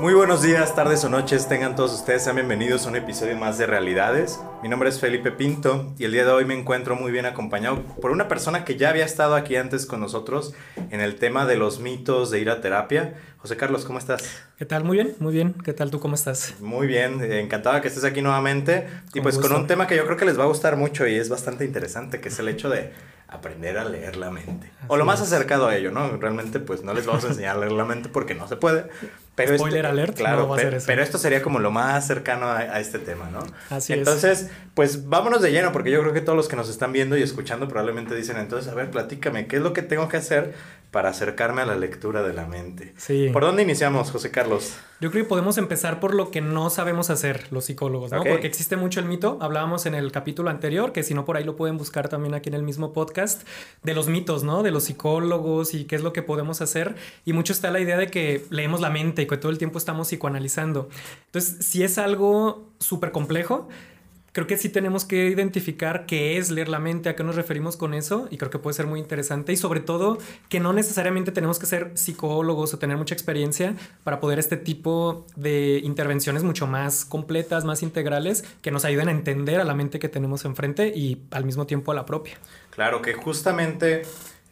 Muy buenos días, tardes o noches, tengan todos ustedes, sean bienvenidos a un episodio más de Realidades. Mi nombre es Felipe Pinto y el día de hoy me encuentro muy bien acompañado por una persona que ya había estado aquí antes con nosotros en el tema de los mitos de ir a terapia. José Carlos, ¿cómo estás? ¿Qué tal? Muy bien, muy bien. ¿Qué tal tú? ¿Cómo estás? Muy bien, encantado que estés aquí nuevamente. y pues con un tema que yo creo que les va a gustar mucho y es bastante interesante, que es el hecho de aprender a leer la mente. o lo más acercado a ello, ¿no? Realmente pues no les vamos a enseñar a leer la mente porque no se puede. Pero Spoiler alert, claro, pero, esto sería como lo más cercano a, este tema, ¿no? Así entonces, pues vámonos de lleno porque yo creo que todos los que nos están viendo y escuchando probablemente dicen, entonces, a ver, platícame, ¿qué es lo que tengo que hacer para acercarme a la lectura de la mente. Sí. ¿Por dónde iniciamos, José Carlos? Yo creo que podemos empezar por lo que no sabemos hacer los psicólogos, ¿no? Porque existe mucho el mito, hablábamos en el capítulo anterior, que si no por ahí lo pueden buscar también aquí en el mismo podcast, de los mitos, ¿no? De los psicólogos y qué es lo que podemos hacer. Y mucho está la idea de que leemos la mente y que todo el tiempo estamos psicoanalizando. Entonces, si es algo súper complejo, creo que sí tenemos que identificar qué es leer la mente, a qué nos referimos con eso, y creo que puede ser muy interesante, y sobre todo que no necesariamente tenemos que ser psicólogos o tener mucha experiencia para poder este tipo de intervenciones mucho más completas, más integrales, que nos ayuden a entender a la mente que tenemos enfrente y al mismo tiempo a la propia. Claro, que justamente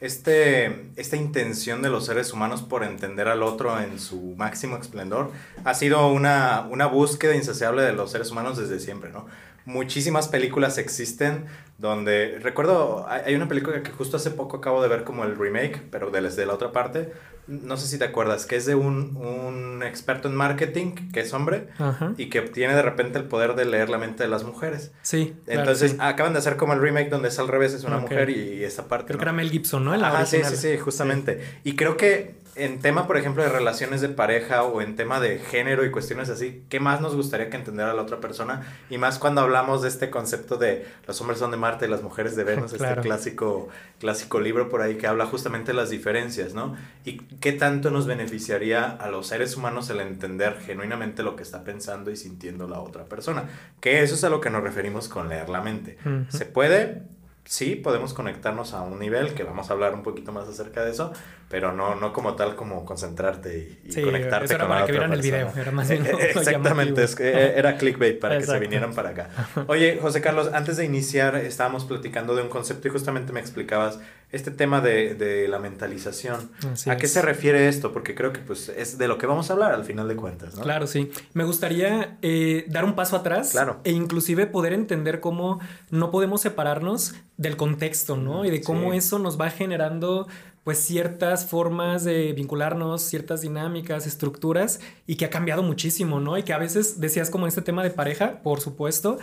este, esta intención de los seres humanos por entender al otro en su máximo esplendor ha sido una, una búsqueda insaciable de los seres humanos desde siempre, ¿no? Muchísimas películas existen donde recuerdo hay una película que justo hace poco acabo de ver como el remake pero desde la otra parte. No sé si te acuerdas que es de un, un experto en marketing que es hombre y que obtiene de repente el poder de leer la mente de las mujeres. Sí entonces acaban de hacer como el remake donde es al revés es una mujer y, esa parte creo que era Mel Gibson no ah sí sí sí justamente. Y creo que en tema, por ejemplo, de relaciones de pareja o en tema de género y cuestiones así, ¿qué más nos gustaría que entendiera la otra persona? Y más cuando hablamos de este concepto de los hombres son de Marte y las mujeres de Venus, este clásico, clásico libro por ahí que habla justamente de las diferencias, ¿no? Y qué tanto nos beneficiaría a los seres humanos el entender genuinamente lo que está pensando y sintiendo la otra persona. Que eso es a lo que nos referimos con leer la mente. ¿Se puede? Sí podemos conectarnos a un nivel, que vamos a hablar un poquito más acerca de eso, pero no, no como tal como concentrarte y, conectarte eso era para que vieran el video, era más bien Exactamente, es que eh, era clickbait para que se vinieran para acá. Oye, José Carlos, antes de iniciar estábamos platicando de un concepto y justamente me explicabas este tema de, de la mentalización. ¿A qué se refiere esto? Porque creo que pues es de lo que vamos a hablar al final de cuentas, ¿no? Claro, sí. Me gustaría eh, dar un paso atrás claro. e inclusive poder entender cómo no podemos separarnos del contexto, ¿no? Y de cómo eso nos va generando pues ciertas formas de vincularnos, ciertas dinámicas, estructuras y que ha cambiado muchísimo, ¿no? Y que a veces decías como este tema de pareja, por supuesto,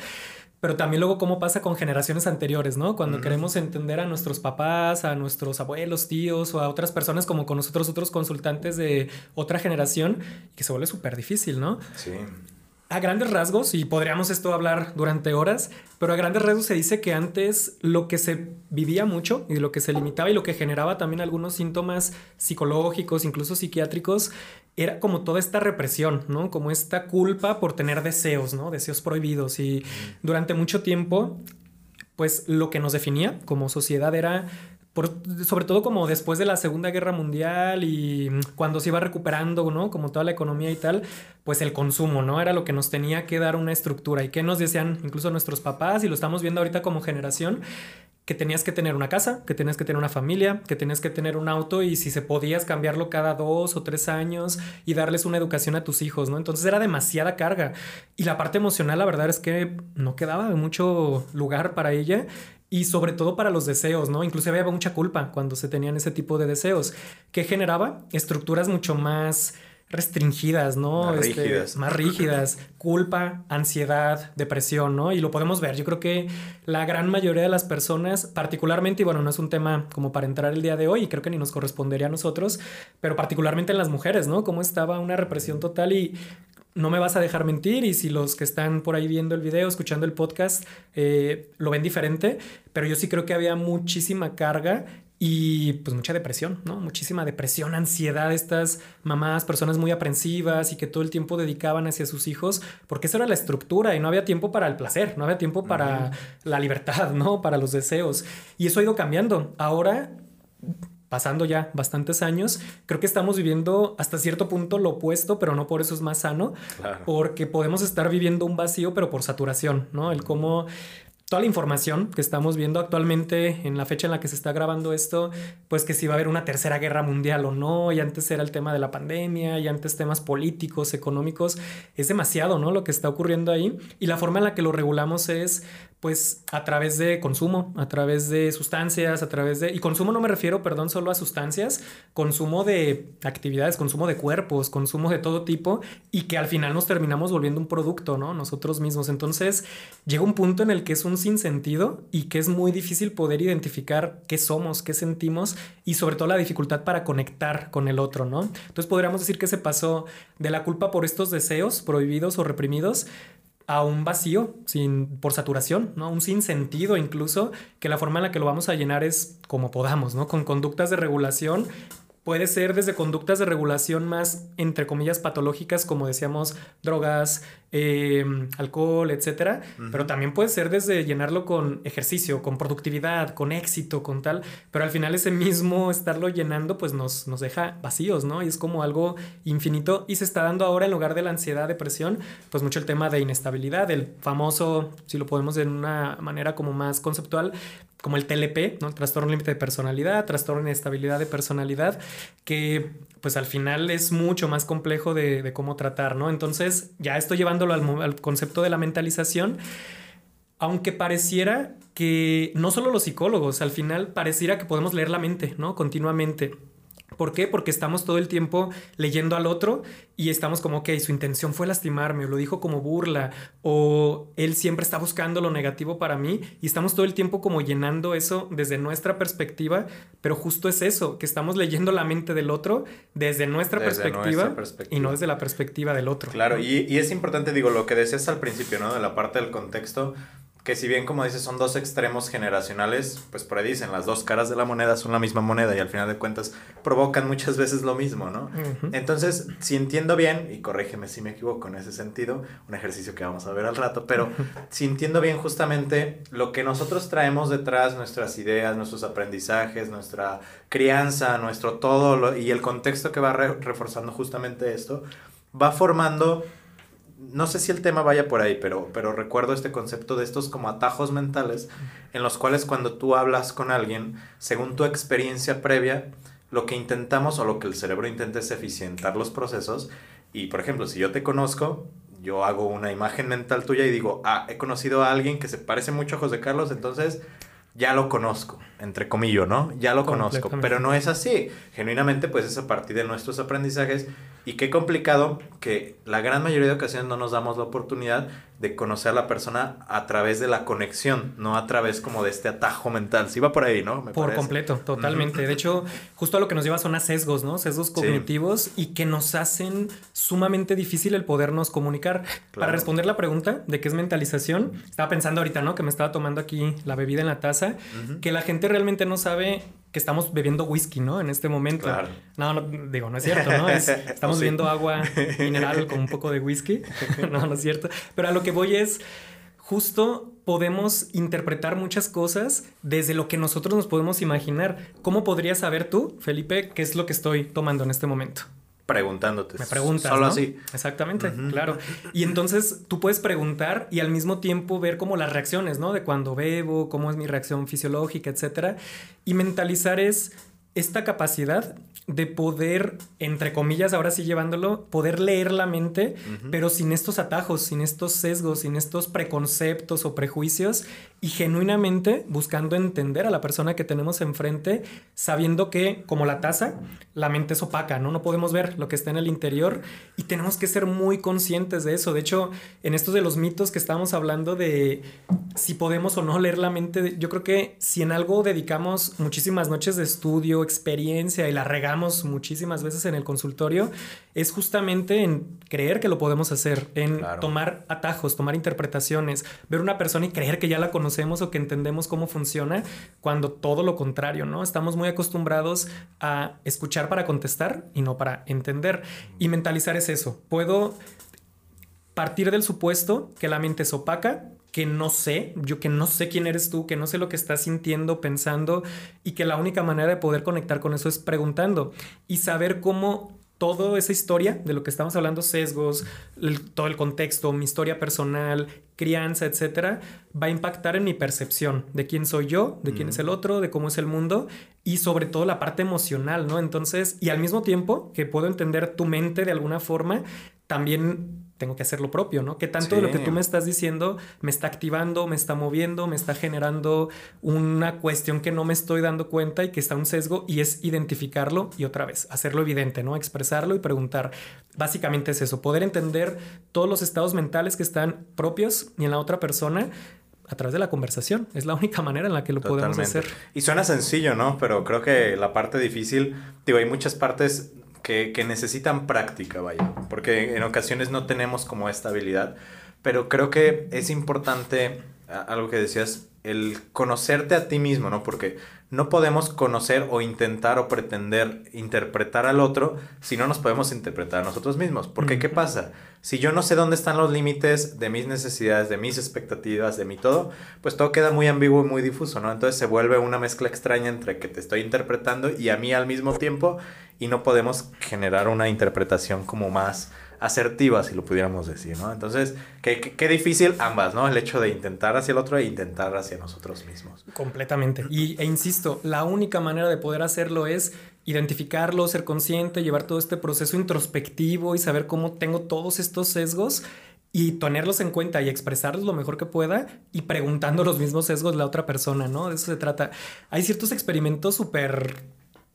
pero también luego cómo pasa con generaciones anteriores, ¿no? Cuando queremos entender a nuestros papás, a nuestros abuelos, tíos o a otras personas como con nosotros, otros consultantes de otra generación, que se vuelve súper difícil, ¿no? Sí a grandes rasgos, y podríamos esto hablar durante horas, pero a grandes rasgos se dice que antes lo que se vivía mucho y lo que se limitaba y lo que generaba también algunos síntomas psicológicos, incluso psiquiátricos, era como toda esta represión, ¿no? Como esta culpa por tener deseos, ¿no? Deseos prohibidos. Y durante mucho tiempo, pues lo que nos definía como sociedad era sobre todo como después de la Segunda Guerra Mundial y cuando se iba recuperando, ¿no? Como toda la economía y tal, pues el consumo, ¿no? Era lo que nos tenía que dar una estructura y que nos decían incluso nuestros papás y lo estamos viendo ahorita como generación, que tenías que tener una casa, que tenías que tener una familia, que tenías que tener un auto y si se podías cambiarlo cada dos o tres años y darles una educación a tus hijos, ¿no? Entonces era demasiada carga y la parte emocional, la verdad es que no quedaba mucho lugar para ella y sobre todo para los deseos, ¿no? Inclusive había mucha culpa cuando se tenían ese tipo de deseos, que generaba estructuras mucho más restringidas, ¿no? Más este, rígidas. Más rígidas, culpa, ansiedad, depresión, ¿no? Y lo podemos ver. Yo creo que la gran mayoría de las personas, particularmente, y bueno, no es un tema como para entrar el día de hoy, y creo que ni nos correspondería a nosotros, pero particularmente en las mujeres, ¿no? Cómo estaba una represión total y no me vas a dejar mentir y si los que están por ahí viendo el video, escuchando el podcast, eh, lo ven diferente, pero yo sí creo que había muchísima carga y pues mucha depresión, ¿no? Muchísima depresión, ansiedad, estas mamás, personas muy aprensivas y que todo el tiempo dedicaban hacia sus hijos, porque eso era la estructura y no había tiempo para el placer, no había tiempo para la libertad, ¿no? Para los deseos. Y eso ha ido cambiando. Ahora pasando ya bastantes años, creo que estamos viviendo hasta cierto punto lo opuesto, pero no por eso es más sano, porque podemos estar viviendo un vacío, pero por saturación, ¿no? El cómo toda la información que estamos viendo actualmente en la fecha en la que se está grabando esto, pues que si va a haber una tercera guerra mundial o no, y antes era el tema de la pandemia, y antes temas políticos, económicos, es demasiado, ¿no? Lo que está ocurriendo ahí. Y la forma en la que lo regulamos es pues a través de consumo, a través de sustancias, a través de... Y consumo no me refiero, perdón, solo a sustancias, consumo de actividades, consumo de cuerpos, consumo de todo tipo y que al final nos terminamos volviendo un producto, ¿no? Nosotros mismos. Entonces llega un punto en el que es un sinsentido y que es muy difícil poder identificar qué somos, qué sentimos y sobre todo la dificultad para conectar con el otro, ¿no? Entonces podríamos decir que se pasó de la culpa por estos deseos prohibidos o reprimidos a un vacío sin, por saturación, ¿no? Un sinsentido incluso, que la forma en la que lo vamos a llenar es como podamos, ¿no? Con conductas de regulación Puede ser desde conductas de regulación más, entre comillas, patológicas, como decíamos, drogas, em, alcohol, etcétera. Pero también puede ser desde llenarlo con ejercicio, con productividad, con éxito, con tal. Pero al final ese mismo estarlo llenando, pues nos, nos deja vacíos, ¿no? Y es como algo infinito. Y se está dando ahora, en lugar de la ansiedad, depresión, pues mucho el tema de inestabilidad, el famoso, si lo podemos de una manera como más conceptual, como el TLP, ¿no? trastorno límite de personalidad, trastorno de inestabilidad de personalidad, que pues al final es mucho más complejo de, cómo tratar, ¿no? Entonces, ya estoy llevándolo al, al concepto de la mentalización, aunque pareciera que no solo los psicólogos, al final pareciera que podemos leer la mente, ¿no? Continuamente. ¿Por qué? Porque estamos todo el tiempo leyendo al otro y estamos como, ok, su intención fue lastimarme, o lo dijo como burla, o él siempre está buscando lo negativo para mí y estamos todo el tiempo como llenando eso desde nuestra perspectiva, pero justo es eso, que estamos leyendo la mente del otro desde nuestra, perspectiva, y no desde la perspectiva del otro. Claro, y, y es importante, digo, lo que decías al principio, ¿no? De la parte del contexto que si bien como dices son dos extremos generacionales, pues por ahí dicen las dos caras de la moneda son la misma moneda y al final de cuentas provocan muchas veces lo mismo, ¿no? Entonces, si entiendo bien, y corrígeme si me equivoco en ese sentido, un ejercicio que vamos a ver al rato, pero si entiendo bien justamente lo que nosotros traemos detrás, nuestras ideas, nuestros aprendizajes, nuestra crianza, nuestro todo y el contexto que va reforzando justamente esto, va formando no sé si el tema vaya por ahí, pero, pero recuerdo este concepto de estos como atajos mentales en los cuales cuando tú hablas con alguien, según tu experiencia previa, lo que intentamos o lo que el cerebro intenta es eficientar los procesos. Y por ejemplo, si yo te conozco, yo hago una imagen mental tuya y digo, ah, he conocido a alguien que se parece mucho a José Carlos, entonces ya lo conozco, entre comillas, ¿no? Ya lo conozco, pero no es así. Genuinamente, pues es a partir de nuestros aprendizajes y qué complicado que la gran mayoría de ocasiones no nos damos la oportunidad de conocer a la persona a través de la conexión, no a través como de este atajo mental. Sí va por ahí, ¿no? por completo, totalmente. De hecho, justo a lo que nos lleva son a sesgos, ¿no? Sesgos cognitivos y que nos hacen sumamente difícil el podernos comunicar. Para responder la pregunta de qué es mentalización, estaba pensando ahorita, ¿no? Que me estaba tomando aquí la bebida en la taza, que la gente realmente no sabe que estamos bebiendo whisky, ¿no? En este momento. No, no, digo, no es cierto, ¿no? estamos bebiendo agua mineral con un poco de whisky. no, no es cierto. Pero a lo que voy es, justo podemos interpretar muchas cosas desde lo que nosotros nos podemos imaginar. ¿Cómo podrías saber tú, Felipe, qué es lo que estoy tomando en este momento? Preguntándote. Me preguntas. Solo así. Exactamente, claro. Y entonces tú puedes preguntar y al mismo tiempo ver como las reacciones, ¿no? De cuando bebo, cómo es mi reacción fisiológica, etcétera. Y mentalizar es esta capacidad de poder, entre comillas, ahora sí llevándolo, poder leer la mente, pero sin estos atajos, sin estos sesgos, sin estos preconceptos o prejuicios y genuinamente buscando entender a la persona que tenemos enfrente, sabiendo que, como la taza, la mente es opaca, ¿no? No podemos ver lo que está en el interior y tenemos que ser muy conscientes de eso. De hecho, en estos de los mitos que estamos hablando de si podemos o no leer la mente, yo creo que si en algo dedicamos muchísimas noches de estudio, experiencia y la regamos muchísimas veces en el consultorio, es justamente en creer que lo podemos hacer, en tomar atajos, tomar interpretaciones, ver una persona y creer que ya la conocemos o que entendemos cómo funciona, cuando todo lo contrario, ¿no? Estamos muy acostumbrados a escuchar para contestar y no para entender. Y mentalizar es eso. Puedo partir del supuesto que la mente es opaca, que no sé, yo que no sé quién eres tú, que no sé lo que estás sintiendo, pensando y que la única manera de poder conectar con eso es preguntando y saber cómo toda esa historia de lo que estamos hablando, sesgos, todo el contexto, mi historia personal, crianza, etcétera, va a impactar en mi percepción de quién soy yo, de quién es el otro, de cómo es el mundo y sobre todo la parte emocional, ¿no? Entonces, y al mismo tiempo que puedo entender tu mente de alguna forma, también tengo que hacer lo propio, ¿no? Que tanto de lo que tú me estás diciendo me está activando, me está moviendo, me está generando una cuestión que no me estoy dando cuenta y que está un sesgo y es identificarlo y otra vez hacerlo evidente, ¿no? Expresarlo y preguntar. Básicamente es eso, poder entender todos los estados mentales que están propios y en la otra persona a través de la conversación. Es la única manera en la que lo podemos hacer. Y suena sencillo, ¿no? Pero creo que la parte difícil, digo, hay muchas partes que, necesitan práctica, vaya, porque en ocasiones no tenemos como esta habilidad, pero creo que es importante, algo que decías, el conocerte a ti mismo, ¿no? Porque no podemos conocer o intentar o pretender interpretar al otro si no nos podemos interpretar a nosotros mismos. Porque, ¿qué pasa? Si yo no sé dónde están los límites de mis necesidades, de mis expectativas, de mi todo, pues todo queda muy ambiguo y muy difuso, ¿no? Entonces se vuelve una mezcla extraña entre que te estoy interpretando y a mí al mismo tiempo y no podemos generar una interpretación como más asertiva, si lo pudiéramos decir, ¿no? Entonces, qué, qué, difícil ambas, ¿no? El hecho de intentar hacia el otro e intentar hacia nosotros mismos. Completamente. Y, e insisto, la única manera de poder hacerlo es identificarlo, ser consciente, llevar todo este proceso introspectivo y saber cómo tengo todos estos sesgos y tenerlos en cuenta y expresarlos lo mejor que pueda y preguntando los mismos sesgos de la otra persona, ¿no? De eso se trata. Hay ciertos experimentos súper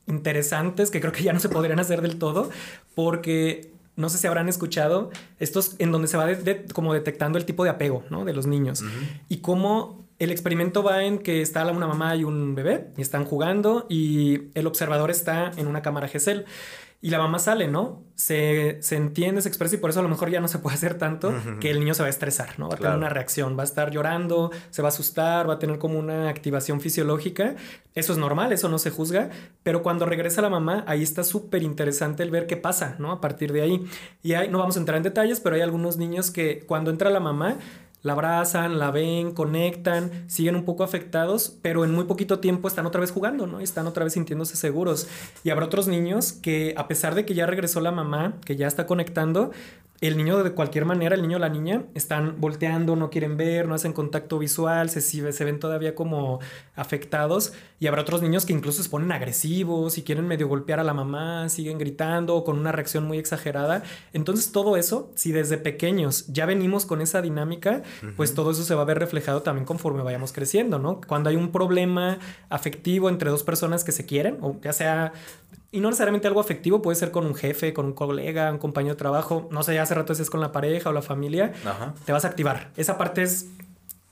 interesantes que creo que ya no se podrían hacer del todo porque no sé si habrán escuchado estos en donde se va como detectando el tipo de apego ¿no? de los niños y cómo el experimento va en que está una mamá y un bebé y están jugando y el observador está en una cámara GESEL y la mamá sale, ¿no? Se, entiende, se expresa y por eso a lo mejor ya no se puede hacer tanto que el niño se va a estresar, ¿no? Va a tener una reacción, va a estar llorando, se va a asustar, va a tener como una activación fisiológica. Eso es normal, eso no se juzga, pero cuando regresa la mamá, ahí está súper interesante el ver qué pasa, ¿no? A partir de ahí. Y ahí no vamos a entrar en detalles, pero hay algunos niños que cuando entra la mamá, la abrazan, la ven, conectan, siguen un poco afectados, pero en muy poquito tiempo están otra vez jugando, ¿no? Están otra vez sintiéndose seguros. Y habrá otros niños que, a pesar de que ya regresó la mamá, que ya está conectando, el niño de cualquier manera, el niño o la niña, están volteando, no quieren ver, no hacen contacto visual, se, se ven todavía como afectados. Y habrá otros niños que incluso se ponen agresivos y quieren medio golpear a la mamá, siguen gritando con una reacción muy exagerada. Entonces todo eso, si desde pequeños ya venimos con esa dinámica, pues todo eso se va a ver reflejado también conforme vayamos creciendo, ¿no? Cuando hay un problema afectivo entre dos personas que se quieren, o ya sea y no necesariamente algo afectivo, puede ser con un jefe, con un colega, un compañero de trabajo, no sé, hace rato es con la pareja o la familia, te vas a activar. Esa parte es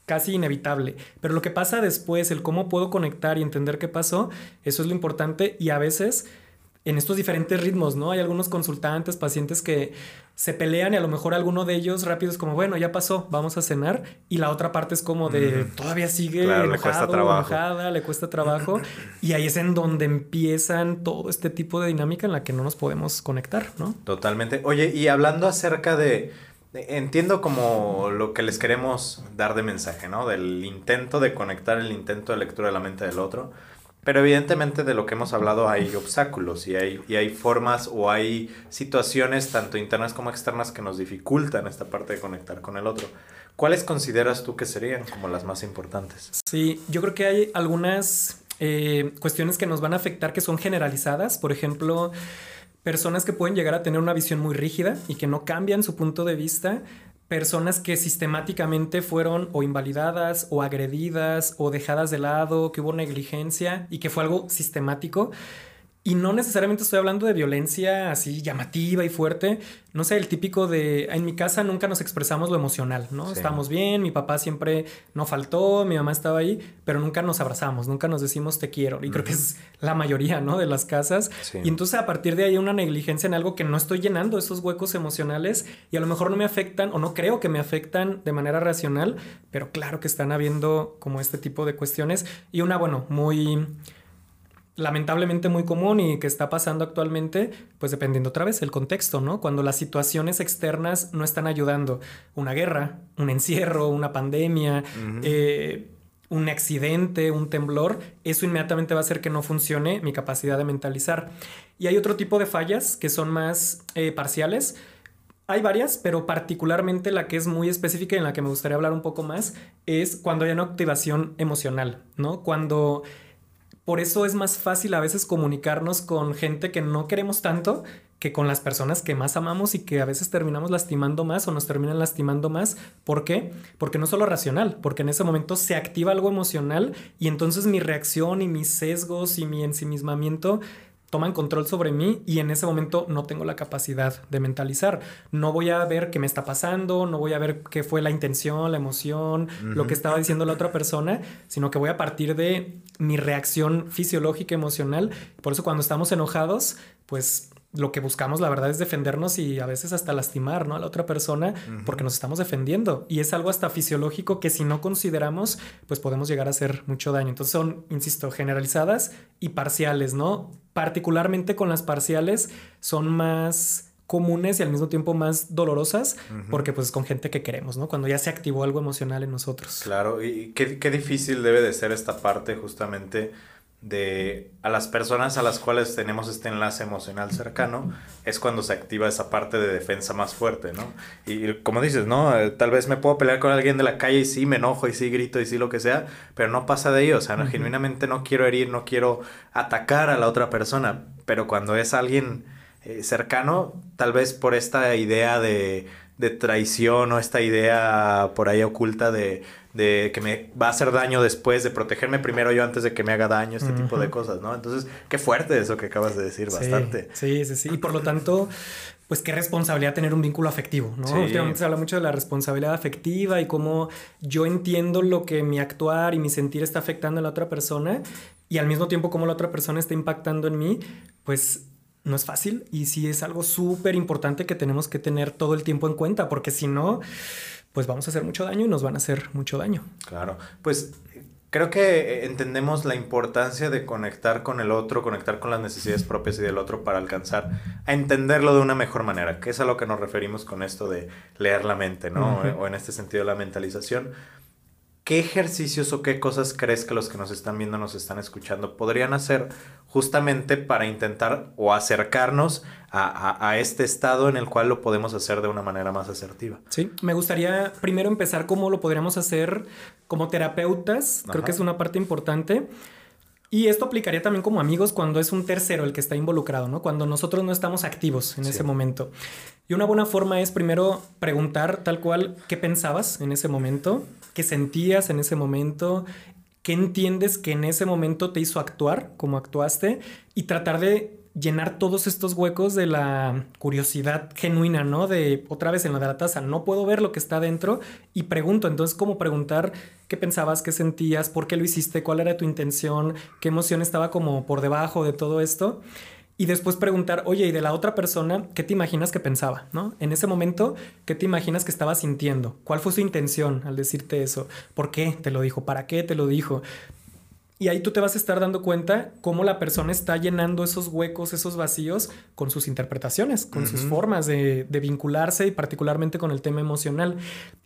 casi inevitable. Pero lo que pasa después, el cómo puedo conectar y entender qué pasó, eso es lo importante y a veces en estos diferentes ritmos, ¿no? Hay algunos consultantes, pacientes que se pelean y a lo mejor alguno de ellos rápido es como, bueno, ya pasó, vamos a cenar. Y la otra parte es como de, todavía sigue enojado, le cuesta trabajo. enojada, le cuesta trabajo. y ahí es en donde empiezan todo este tipo de dinámica en la que no nos podemos conectar, ¿no? Totalmente. Oye, y hablando acerca de... Entiendo como lo que les queremos dar de mensaje, ¿no? Del intento de conectar el intento de lectura de la mente del otro. Pero evidentemente de lo que hemos hablado hay obstáculos y hay, y hay formas o hay situaciones tanto internas como externas que nos dificultan esta parte de conectar con el otro. ¿Cuáles consideras tú que serían como las más importantes? Sí, yo creo que hay algunas eh, cuestiones que nos van a afectar que son generalizadas. Por ejemplo, personas que pueden llegar a tener una visión muy rígida y que no cambian su punto de vista personas que sistemáticamente fueron o invalidadas o agredidas o dejadas de lado, que hubo negligencia y que fue algo sistemático. Y no necesariamente estoy hablando de violencia así llamativa y fuerte. No sé, el típico de en mi casa nunca nos expresamos lo emocional, ¿no? Estamos bien, mi papá siempre no faltó, mi mamá estaba ahí, pero nunca nos abrazamos, nunca nos decimos te quiero. Y creo que es la mayoría, ¿no? De las casas. Y entonces a partir de ahí una negligencia en algo que no estoy llenando esos huecos emocionales y a lo mejor no me afectan o no creo que me afectan de manera racional, pero claro que están habiendo como este tipo de cuestiones. Y una, bueno, muy lamentablemente muy común y que está pasando actualmente, pues dependiendo otra vez el contexto, ¿no? Cuando las situaciones externas no están ayudando, una guerra, un encierro, una pandemia, eh, un accidente, un temblor, eso inmediatamente va a hacer que no funcione mi capacidad de mentalizar. Y hay otro tipo de fallas que son más eh, parciales. Hay varias, pero particularmente la que es muy específica y en la que me gustaría hablar un poco más es cuando hay una activación emocional, ¿no? Cuando por eso es más fácil a veces comunicarnos con gente que no queremos tanto que con las personas que más amamos y que a veces terminamos lastimando más o nos terminan lastimando más. ¿Por qué? Porque no solo racional, porque en ese momento se activa algo emocional y entonces mi reacción y mis sesgos y mi ensimismamiento toman control sobre mí y en ese momento no tengo la capacidad de mentalizar. No voy a ver qué me está pasando, no voy a ver qué fue la intención, la emoción, lo que estaba diciendo la otra persona, sino que voy a partir de mi reacción fisiológica, emocional. Por eso cuando estamos enojados, pues lo que buscamos, la verdad, es defendernos y a veces hasta lastimar ¿no? a la otra persona porque nos estamos defendiendo. Y es algo hasta fisiológico que si no consideramos, pues podemos llegar a hacer mucho daño. Entonces son, insisto, generalizadas y parciales, ¿no? Particularmente con las parciales son más comunes y al mismo tiempo más dolorosas porque pues con gente que queremos, ¿no? Cuando ya se activó algo emocional en nosotros. Claro, y qué, qué difícil debe de ser esta parte justamente de a las personas a las cuales tenemos este enlace emocional cercano, es cuando se activa esa parte de defensa más fuerte, ¿no? Y como dices, ¿no? Eh, tal vez me puedo pelear con alguien de la calle y sí me enojo y sí grito y sí lo que sea, pero no pasa de ello, o sea, genuinamente no quiero herir, no quiero atacar a la otra persona, pero cuando es alguien eh, cercano, tal vez por esta idea de, de traición o esta idea por ahí oculta de de que me va a hacer daño después, de protegerme primero yo antes de que me haga daño, este tipo de cosas, ¿no? Entonces, qué fuerte eso que acabas de decir, bastante. Sí, sí, sí. Y por lo tanto, pues qué responsabilidad tener un vínculo afectivo, ¿no? Últimamente se habla mucho de la responsabilidad afectiva y cómo yo entiendo lo que mi actuar y mi sentir está afectando a la otra persona y al mismo tiempo cómo la otra persona está impactando en mí, pues no es fácil y sí es algo súper importante que tenemos que tener todo el tiempo en cuenta, porque si no pues vamos a hacer mucho daño y nos van a hacer mucho daño. Claro, pues creo que entendemos la importancia de conectar con el otro, conectar con las necesidades propias y del otro para alcanzar a entenderlo de una mejor manera, que es a lo que nos referimos con esto de leer la mente, ¿no? O en este sentido la mentalización. ¿Qué ejercicios o qué cosas crees que los que nos están viendo, nos están escuchando, podrían hacer justamente para intentar o acercarnos a, este estado en el cual lo podemos hacer de una manera más asertiva? Sí, me gustaría primero empezar cómo lo podríamos hacer como terapeutas, creo que es una parte importante. Y esto aplicaría también como amigos cuando es un tercero el que está involucrado, ¿no? Cuando nosotros no estamos activos en ese momento. Y una buena forma es primero preguntar tal cual qué pensabas en ese momento, qué sentías en ese momento, qué entiendes que en ese momento te hizo actuar como actuaste y tratar de llenar todos estos huecos de la curiosidad genuina, ¿no? De otra vez en la de la taza, no puedo ver lo que está dentro y pregunto, entonces, ¿cómo preguntar qué pensabas, qué sentías, por qué lo hiciste, cuál era tu intención, qué emoción estaba como por debajo de todo esto? Y después preguntar, oye, ¿y de la otra persona qué te imaginas que pensaba, ¿no? En ese momento, ¿qué te imaginas que estaba sintiendo? ¿Cuál fue su intención al decirte eso? ¿Por qué te lo dijo? ¿Para qué te lo dijo? Y ahí tú te vas a estar dando cuenta cómo la persona está llenando esos huecos, esos vacíos con sus interpretaciones, con sus formas de, vincularse y particularmente con el tema emocional.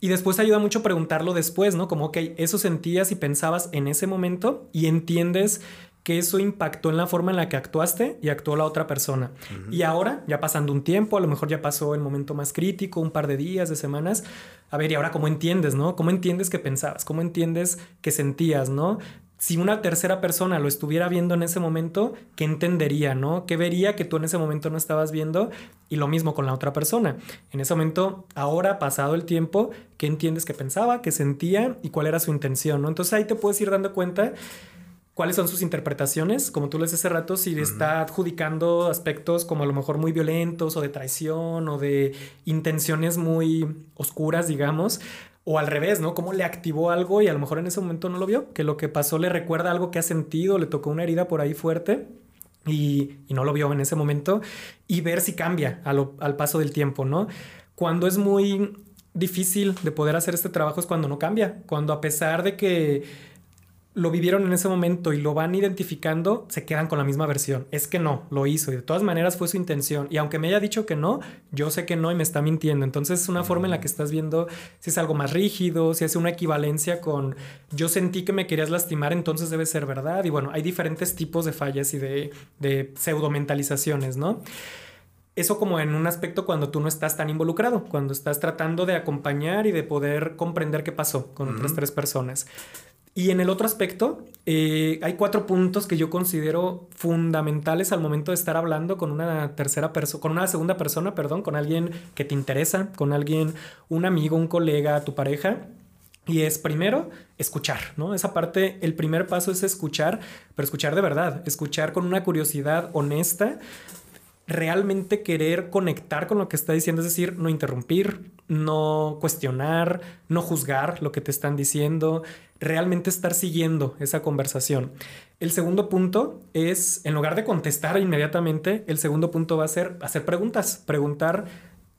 Y después ayuda mucho preguntarlo después, ¿no? Como, ok, eso sentías y pensabas en ese momento y entiendes que eso impactó en la forma en la que actuaste y actuó la otra persona. Y ahora, ya pasando un tiempo, a lo mejor ya pasó el momento más crítico, un par de días, de semanas, a ver, y ahora cómo entiendes, ¿no? ¿Cómo entiendes que pensabas? ¿Cómo entiendes que sentías, ¿no? si una tercera persona lo estuviera viendo en ese momento, ¿qué entendería, no? ¿Qué vería que tú en ese momento no estabas viendo? Y lo mismo con la otra persona. En ese momento, ahora, pasado el tiempo, ¿qué entiendes que pensaba, qué sentía y cuál era su intención, ¿no? Entonces ahí te puedes ir dando cuenta cuáles son sus interpretaciones, como tú les hace rato, si está adjudicando aspectos como a lo mejor muy violentos o de traición o de intenciones muy oscuras, digamos, o al revés, ¿no? Cómo le activó algo y a lo mejor en ese momento no lo vio, que lo que pasó le recuerda algo que ha sentido, le tocó una herida por ahí fuerte y, no lo vio en ese momento y ver si cambia al paso del tiempo, ¿no? Cuando es muy difícil de poder hacer este trabajo es cuando no cambia, cuando a pesar de que lo vivieron en ese momento y lo van identificando, se quedan con la misma versión. Es que no, lo hizo y de todas maneras fue su intención. Y aunque me haya dicho que no, yo sé que no y me está mintiendo. Entonces es una forma en la que estás viendo si es algo más rígido, si hace una equivalencia con yo sentí que me querías lastimar, entonces debe ser verdad. Y bueno, hay diferentes tipos de fallas y de, de pseudomentalizaciones, ¿no? Eso como en un aspecto cuando tú no estás tan involucrado, cuando estás tratando de acompañar y de poder comprender qué pasó con otras tres personas. Y en el otro aspecto, eh, hay cuatro puntos que yo considero fundamentales al momento de estar hablando con una tercera persona, con una segunda persona, perdón, con alguien que te interesa, con alguien, un amigo, un colega, tu pareja. Y es primero escuchar, ¿no? Esa parte, el primer paso es escuchar, pero escuchar de verdad, escuchar con una curiosidad honesta, realmente querer conectar con lo que está diciendo, es decir, no interrumpir, no cuestionar, no juzgar lo que te están diciendo, realmente estar siguiendo esa conversación. El segundo punto es, en lugar de contestar inmediatamente, el segundo punto va a ser hacer preguntas, preguntar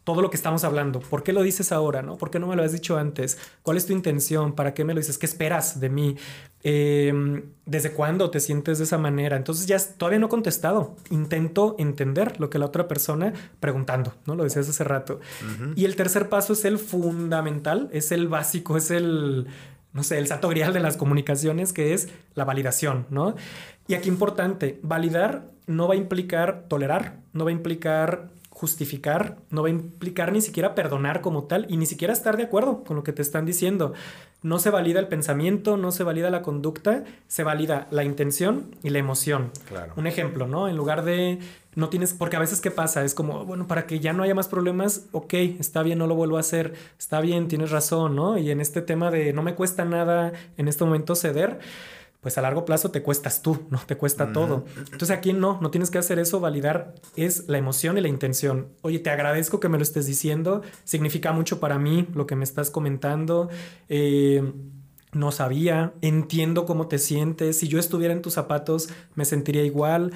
todo lo que estamos hablando. ¿Por qué lo dices ahora? ¿no? ¿Por qué no me lo has dicho antes? ¿Cuál es tu intención? ¿Para qué me lo dices? ¿Qué esperas de mí? Em, ¿Desde cuándo te sientes de esa manera? Entonces ya todavía no he contestado. Intento entender lo que la otra persona preguntando, ¿no? Lo decías hace rato. Y el tercer paso es el fundamental, es el básico, es el, no sé, el santo grial de las comunicaciones, que es la validación, ¿no? Y aquí importante, validar no va a implicar tolerar, no va a implicar justificar, no va a implicar ni siquiera perdonar como tal y ni siquiera estar de acuerdo con lo que te están diciendo. No se valida el pensamiento, no se valida la conducta, se valida la intención y la emoción. Claro. Un ejemplo, ¿no? En lugar de no tienes, porque a veces qué pasa, es como, bueno, para que ya no haya más problemas, ok, está bien, no lo vuelvo a hacer, está bien, tienes razón, ¿no? Y en este tema de no me cuesta nada en este momento ceder, pues a largo plazo te cuestas tú, no te cuesta todo. Entonces aquí no, no tienes que hacer eso, validar es la emoción y la intención. Oye, te agradezco que me lo estés diciendo, significa mucho para mí lo que me estás comentando. Eh, no sabía, entiendo cómo te sientes, si yo estuviera en tus zapatos me sentiría igual.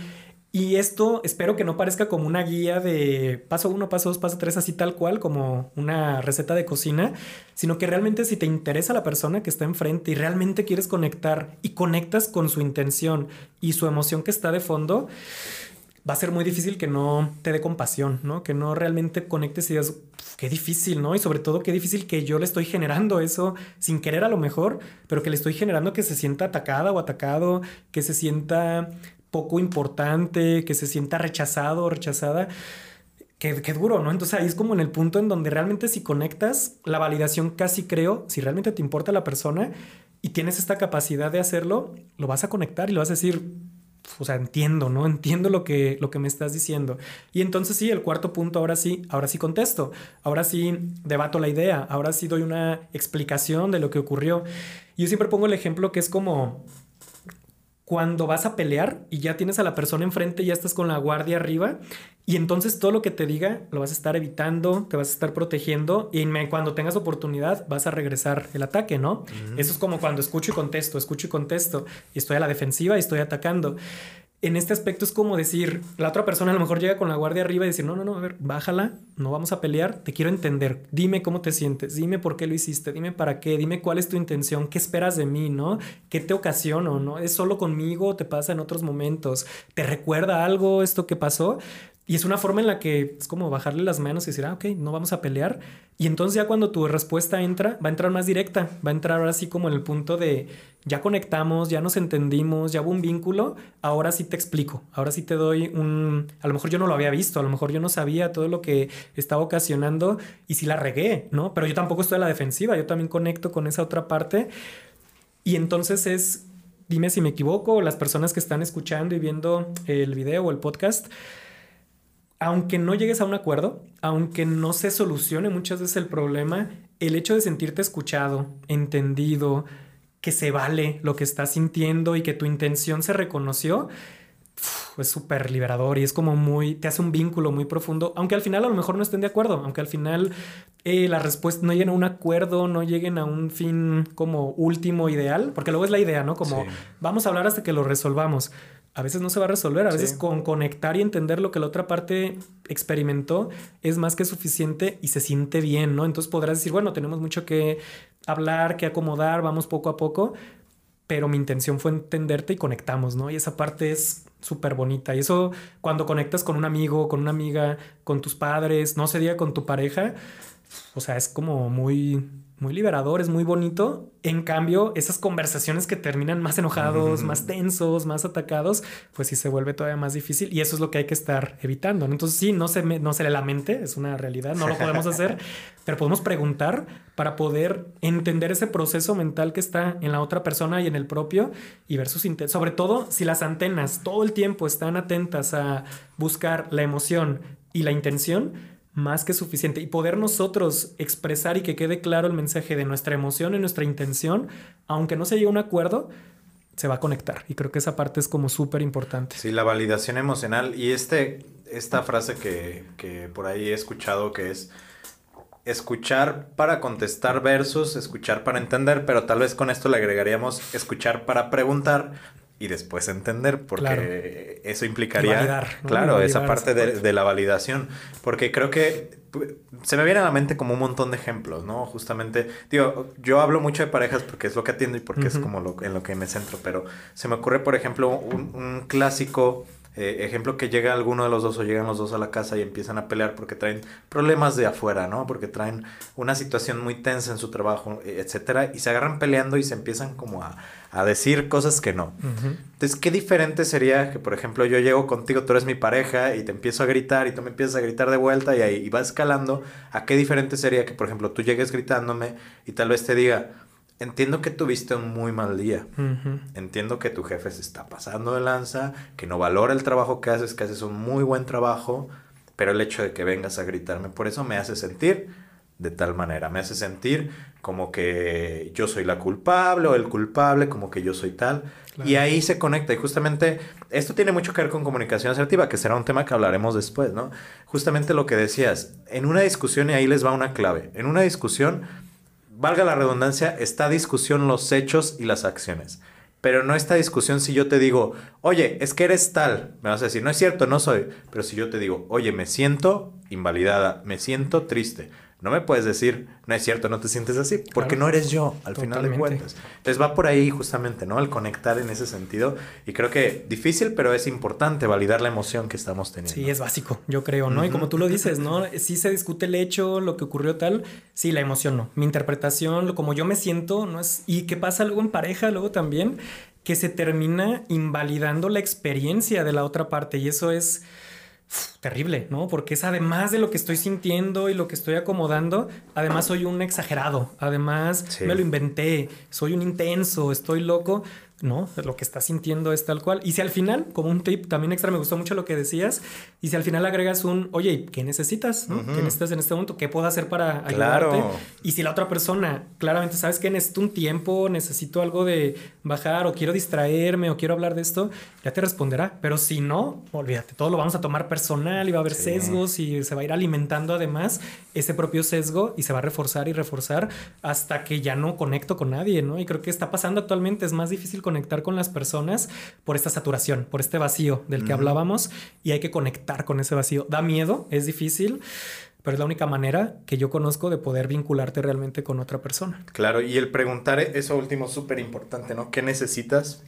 Y esto espero que no parezca como una guía de paso uno, paso dos, paso tres, así tal cual, como una receta de cocina, sino que realmente si te interesa la persona que está enfrente y realmente quieres conectar y conectas con su intención y su emoción que está de fondo, va a ser muy difícil que no te dé compasión, ¿no? Que no realmente conectes y digas, qué difícil, ¿no? Y sobre todo, qué difícil que yo le estoy generando eso sin querer a lo mejor, pero que le estoy generando que se sienta atacada o atacado, que se sienta poco importante, que se sienta rechazado o rechazada. Qué, duro, ¿no? Entonces ahí es como en el punto en donde realmente si conectas, la validación casi creo, si realmente te importa la persona y tienes esta capacidad de hacerlo, lo vas a conectar y lo vas a decir, o sea, entiendo, ¿no? Entiendo lo que, lo que me estás diciendo. Y entonces sí, el cuarto punto, ahora sí, ahora sí contesto, ahora sí debato la idea, ahora sí doy una explicación de lo que ocurrió. Yo siempre pongo el ejemplo que es como cuando vas a pelear y ya tienes a la persona enfrente, ya estás con la guardia arriba y entonces todo lo que te diga lo vas a estar evitando, te vas a estar protegiendo y cuando tengas oportunidad vas a regresar el ataque, ¿no? Eso es como cuando escucho y contesto, escucho y contesto y estoy a la defensiva y estoy atacando en este aspecto es como decir, la otra persona a lo mejor llega con la guardia arriba y decir, no, no, no, a ver, bájala, no vamos a pelear, te quiero entender, dime cómo te sientes, dime por qué lo hiciste, dime para qué, dime cuál es tu intención, qué esperas de mí, ¿no? ¿Qué te ocasiona, no? ¿Es solo conmigo te pasa en otros momentos? ¿Te recuerda algo esto que pasó? Y es una forma en la que es como bajarle las manos y decir, ah, ok, no vamos a pelear. Y entonces ya cuando tu respuesta entra, va a entrar más directa, va a entrar ahora sí como en el punto de, ya conectamos, ya nos entendimos, ya hubo un vínculo, ahora sí te explico, ahora sí te doy un, a lo mejor yo no lo había visto, a lo mejor yo no sabía todo lo que estaba ocasionando y sí la regué, ¿no? Pero yo tampoco estoy a la defensiva, yo también conecto con esa otra parte. Y entonces es, dime si me equivoco, las personas que están escuchando y viendo el video o el podcast, aunque no llegues a un acuerdo, aunque no se solucione muchas veces el problema, el hecho de sentirte escuchado, entendido, que se vale lo que estás sintiendo y que tu intención se reconoció, es súper liberador y es como muy, te hace un vínculo muy profundo, aunque al final a lo mejor no estén de acuerdo, aunque al final eh, la respuesta no lleguen a un acuerdo, no lleguen a un fin como último ideal, porque luego es la idea, ¿no? Como vamos a hablar hasta que lo resolvamos a veces no se va a resolver, a veces con conectar y entender lo que la otra parte experimentó es más que suficiente y se siente bien, ¿no? Entonces podrás decir, bueno, tenemos mucho que hablar, que acomodar, vamos poco a poco, pero mi intención fue entenderte y conectamos, ¿no? Y esa parte es súper bonita. Y eso cuando conectas con un amigo, con una amiga, con tus padres, no se diga con tu pareja, o sea, es como muy muy liberador, es muy bonito. En cambio, esas conversaciones que terminan más enojados, más tensos, más atacados, pues sí se vuelve todavía más difícil y eso es lo que hay que estar evitando. Entonces sí, no se, no se le lamente, es una realidad, no lo podemos hacer, pero podemos preguntar para poder entender ese proceso mental que está en la otra persona y en el propio y ver sus intenciones. Sobre todo si las antenas todo el tiempo están atentas a buscar la emoción y la intención, más que suficiente y poder nosotros expresar y que quede claro el mensaje de nuestra emoción y nuestra intención, aunque no se llegue a un acuerdo, se va a conectar. Y creo que esa parte es como súper importante. Sí, la validación emocional y este, esta frase que, que por ahí he escuchado que es escuchar para contestar versus escuchar para entender, pero tal vez con esto le agregaríamos escuchar para preguntar y después entender, porque eso implicaría, claro, esa parte de, la validación, porque creo que se me viene a la mente como un montón de ejemplos, ¿no? Justamente, digo, yo hablo mucho de parejas porque es lo que atiendo y porque es como lo, en lo que me centro, pero se me ocurre, por ejemplo, un, un clásico eh, ejemplo que llega alguno de los dos o llegan los dos a la casa y empiezan a pelear porque traen problemas de afuera, ¿no? Porque traen una situación muy tensa en su trabajo, etcétera, y se agarran peleando y se empiezan como a, decir cosas que no. Entonces, qué diferente sería que, por ejemplo, yo llego contigo, tú eres mi pareja y te empiezo a gritar y tú me empiezas a gritar de vuelta y ahí y va escalando. ¿A qué diferente sería que, por ejemplo, tú llegues gritándome y tal vez te diga, Entiendo que tuviste un muy mal día. Entiendo que tu jefe se está pasando de lanza, que no valora el trabajo que haces, que haces un muy buen trabajo, pero el hecho de que vengas a gritarme por eso me hace sentir de tal manera, me hace sentir como que yo soy la culpable o el culpable, como que yo soy tal. Y ahí se conecta. Y justamente esto tiene mucho que ver con comunicación asertiva, que será un tema que hablaremos después, ¿no? Justamente lo que decías, en una discusión, y ahí les va una clave, en una discusión valga la redundancia, está discusión los hechos y las acciones. Pero no está discusión si yo te digo, oye, es que eres tal. Me vas a decir, no es cierto, no soy. Pero si yo te digo, oye, me siento invalidada, me siento triste, no me puedes decir, no es cierto, no te sientes así, porque no eres yo, al final de cuentas. Entonces va por ahí justamente, ¿no? El conectar en ese sentido. Y creo que difícil, pero es importante validar la emoción que estamos teniendo. Sí, es básico, yo creo, ¿no? Y como tú lo dices, ¿no? Sí se discute el hecho, lo que ocurrió tal, sí, la emoción no. Mi interpretación, como yo me siento, ¿no es? Y qué pasa luego en pareja, luego también, que se termina invalidando la experiencia de la otra parte. Y eso es terrible, ¿no? Porque es además de lo que estoy sintiendo y lo que estoy acomodando, además soy un exagerado, además me lo inventé, soy un intenso, estoy loco. ¿No? Lo que estás sintiendo es tal cual. Y si al final, como un tip también extra, me gustó mucho lo que decías, y si al final agregas un, oye, ¿qué necesitas? ¿Qué necesitas en este momento? ¿Qué puedo hacer para ayudarte? Y si la otra persona claramente sabes que necesito un tiempo, necesito algo de bajar o quiero distraerme o quiero hablar de esto, ya te responderá. Pero si no, olvídate, todo lo vamos a tomar personal y va a haber sesgos y se va a ir alimentando además ese propio sesgo y se va a reforzar y reforzar hasta que ya no conecto con nadie, ¿no? Y creo que está pasando actualmente, es más difícil conectar con las personas por esta saturación, por este vacío del que hablábamos y hay que conectar con ese vacío. Da miedo, es difícil, pero es la única manera que yo conozco de poder vincularte realmente con otra persona. Claro, y el preguntar eso último súper importante, ¿no? ¿Qué necesitas?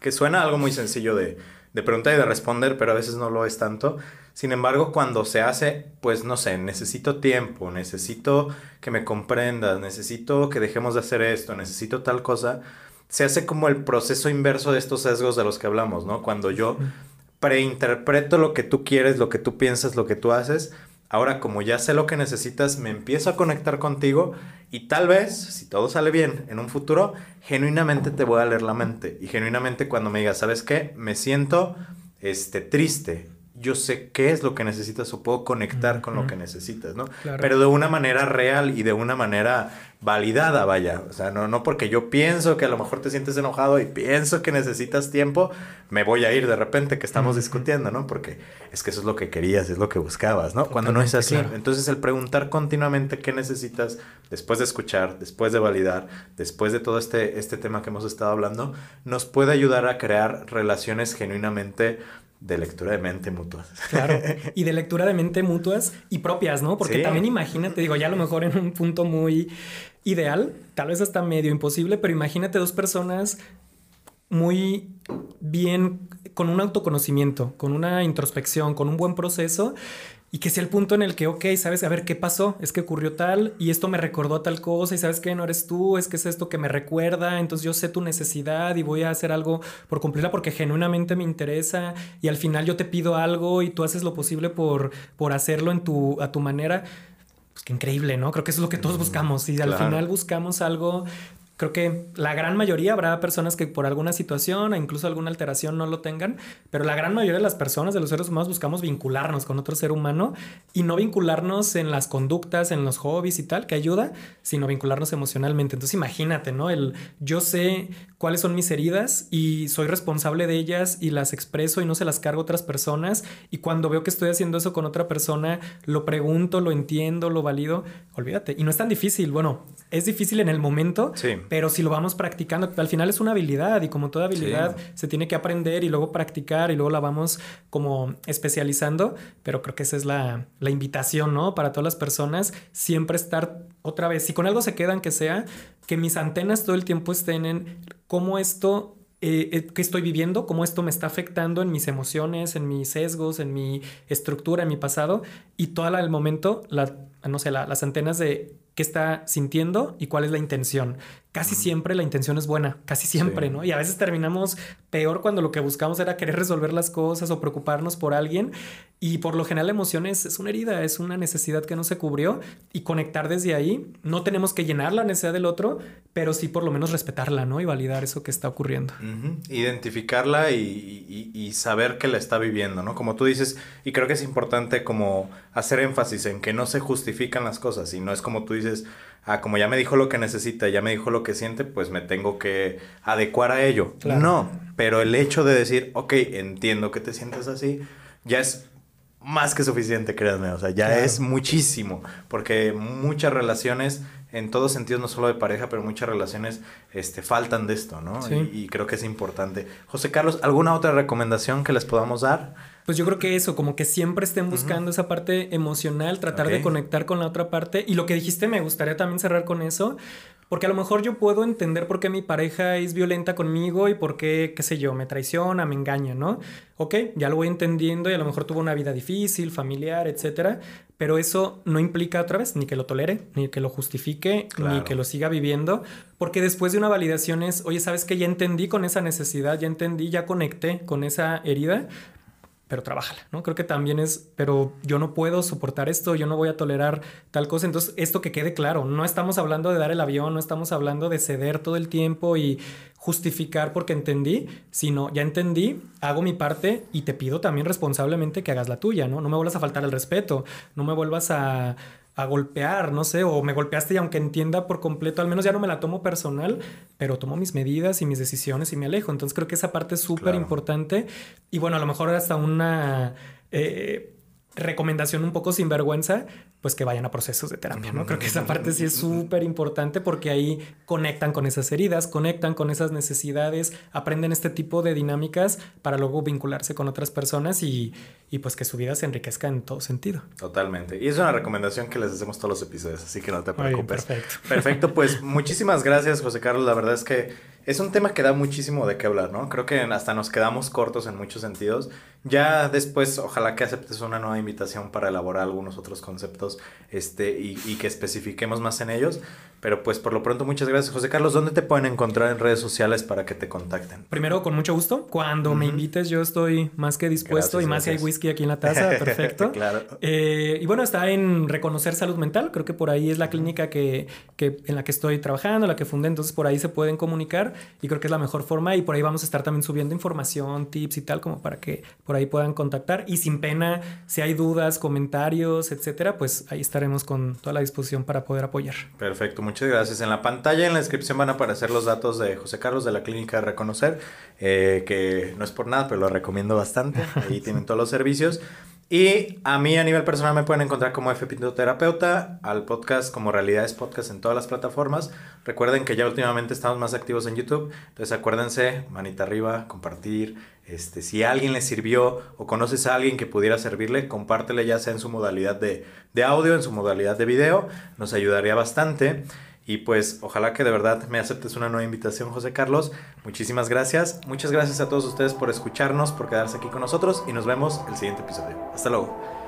Que suena algo muy sencillo de, de preguntar y de responder, pero a veces no lo es tanto. Sin embargo, cuando se hace, pues no sé, necesito tiempo, necesito que me comprendas, necesito que dejemos de hacer esto, necesito tal cosa, se hace como el proceso inverso de estos sesgos de los que hablamos, ¿no? Cuando yo preinterpreto lo que tú quieres, lo que tú piensas, lo que tú haces, ahora como ya sé lo que necesitas, me empiezo a conectar contigo y tal vez, si todo sale bien en un futuro, genuinamente te voy a leer la mente. Y genuinamente cuando me digas, ¿sabes qué? Me siento este, triste yo sé qué es lo que necesitas o puedo conectar con lo que necesitas, ¿no? Pero de una manera real y de una manera validada, vaya. O sea, no, no porque yo pienso que a lo mejor te sientes enojado y pienso que necesitas tiempo, me voy a ir de repente que estamos discutiendo, ¿no? Porque es que eso es lo que querías, es lo que buscabas, ¿no? Cuando no es así. Entonces el preguntar continuamente qué necesitas después de escuchar, después de validar, después de todo este, este tema que hemos estado hablando, nos puede ayudar a crear relaciones genuinamente de lectura de mente mutuas. Claro, y de lectura de mente mutuas y propias, ¿no? Porque también imagínate, digo, ya a lo mejor en un punto muy ideal, tal vez hasta medio imposible, pero imagínate dos personas muy bien, con un autoconocimiento, con una introspección, con un buen proceso y que sea el punto en el que, ok, sabes, a ver qué pasó, es que ocurrió tal y esto me recordó a tal cosa y sabes que no eres tú, es que es esto que me recuerda, entonces yo sé tu necesidad y voy a hacer algo por cumplirla porque genuinamente me interesa y al final yo te pido algo y tú haces lo posible por, por hacerlo en tu, a tu manera. Pues qué increíble, ¿no? Creo que eso es lo que todos buscamos y al final buscamos algo Creo que la gran mayoría habrá personas que por alguna situación o incluso alguna alteración no lo tengan, pero la gran mayoría de las personas, de los seres humanos, buscamos vincularnos con otro ser humano y no vincularnos en las conductas, en los hobbies y tal, que ayuda, sino vincularnos emocionalmente. Entonces imagínate, ¿no? El yo sé cuáles son mis heridas y soy responsable de ellas y las expreso y no se las cargo a otras personas y cuando veo que estoy haciendo eso con otra persona, lo pregunto, lo entiendo, lo valido, olvídate. Y no es tan difícil, bueno, es difícil en el momento, sí pero si lo vamos practicando, al final es una habilidad y como toda habilidad se tiene que aprender y luego practicar y luego la vamos como especializando, pero creo que esa es la, la invitación, ¿no? Para todas las personas, siempre estar otra vez, si con algo se quedan que sea, que mis antenas todo el tiempo estén en cómo esto eh, eh, que estoy viviendo, cómo esto me está afectando en mis emociones, en mis sesgos, en mi estructura, en mi pasado, y todo el momento, la, no sé, las antenas de qué está sintiendo y cuál es la intención. Casi siempre la intención es buena, casi siempre, ¿no? Y a veces terminamos peor cuando lo que buscamos era querer resolver las cosas o preocuparnos por alguien. Y por lo general la emoción es, una herida, es una necesidad que no se cubrió y conectar desde ahí. No tenemos que llenar la necesidad del otro, pero sí por lo menos respetarla, ¿no? Y validar eso que está ocurriendo. Identificarla y, y saber que la está viviendo, ¿no? Como tú dices, y creo que es importante como hacer énfasis en que no se justifican las cosas y no es como tú dices, ah, como ya me dijo lo que necesita, ya me dijo lo que siente, pues me tengo que adecuar a ello. No, pero el hecho de decir, ok, entiendo que te sientes así, ya es más que suficiente, créanme, o sea, ya es muchísimo, porque muchas relaciones, en todos sentidos, no solo de pareja, pero muchas relaciones este, faltan de esto, ¿no? Y, y creo que es importante. José Carlos, ¿alguna otra recomendación que les podamos dar? Pues yo creo que eso, como que siempre estén buscando esa parte emocional, tratar de conectar con la otra parte. Y lo que dijiste, me gustaría también cerrar con eso, porque a lo mejor yo puedo entender por qué mi pareja es violenta conmigo y por qué, qué sé yo, me traiciona, me engaña, ¿no? Ok, ya lo voy entendiendo y a lo mejor tuvo una vida difícil, familiar, etcétera. Pero eso no implica otra vez ni que lo tolere, ni que lo justifique, ni que lo siga viviendo. Porque después de una validación es, oye, ¿sabes que Ya entendí con esa necesidad, ya entendí, ya conecté con esa herida pero trabájala, ¿no? Creo que también es, pero yo no puedo soportar esto, yo no voy a tolerar tal cosa. Entonces, esto que quede claro, no estamos hablando de dar el avión, no estamos hablando de ceder todo el tiempo y justificar porque entendí, sino ya entendí, hago mi parte y te pido también responsablemente que hagas la tuya, ¿no? No me vuelvas a faltar el respeto, no me vuelvas a a golpear, no sé, o me golpeaste y aunque entienda por completo, al menos ya no me la tomo personal, pero tomo mis medidas y mis decisiones y me alejo. Entonces creo que esa parte es súper importante y bueno, a lo mejor hasta una... Eh, recomendación un poco sinvergüenza, pues que vayan a procesos de terapia, ¿no? Creo que esa parte sí es súper importante porque ahí conectan con esas heridas, conectan con esas necesidades, aprenden este tipo de dinámicas para luego vincularse con otras personas y, y pues que su vida se enriquezca en todo sentido. Totalmente. Y es una recomendación que les hacemos todos los episodios, así que no te preocupes. perfecto. Perfecto, pues muchísimas gracias José Carlos, la verdad es que es un tema que da muchísimo de qué hablar, ¿no? Creo que hasta nos quedamos cortos en muchos sentidos. Ya después, ojalá que aceptes una nueva invitación para elaborar algunos otros conceptos este, y, y que especifiquemos más en ellos. Pero pues por lo pronto, muchas gracias, José Carlos. ¿Dónde te pueden encontrar en redes sociales para que te contacten? Primero, con mucho gusto. Cuando me invites, yo estoy más que dispuesto y más si hay whisky aquí en la taza. Perfecto. claro. Eh, y bueno, está en Reconocer Salud Mental. Creo que por ahí es la clínica que, que, en la que estoy trabajando, la que fundé. Entonces, por ahí se pueden comunicar y creo que es la mejor forma. Y por ahí vamos a estar también subiendo información, tips y tal, como para que por ahí puedan contactar. Y sin pena, si hay dudas, comentarios, etcétera, pues ahí estaremos con toda la disposición para poder apoyar. Perfecto. Muchas gracias. En la pantalla, en la descripción van a aparecer los datos de José Carlos de la Clínica de Reconocer, eh, que no es por nada, pero lo recomiendo bastante. Ahí tienen todos los servicios. Y a mí a nivel personal me pueden encontrar como F Terapeuta, al podcast como Realidades Podcast en todas las plataformas. Recuerden que ya últimamente estamos más activos en YouTube, entonces acuérdense, manita arriba, compartir. Este, si alguien le sirvió o conoces a alguien que pudiera servirle, compártele ya sea en su modalidad de, de audio, en su modalidad de video, nos ayudaría bastante. Y pues ojalá que de verdad me aceptes una nueva invitación, José Carlos. Muchísimas gracias. Muchas gracias a todos ustedes por escucharnos, por quedarse aquí con nosotros y nos vemos el siguiente episodio. Hasta luego.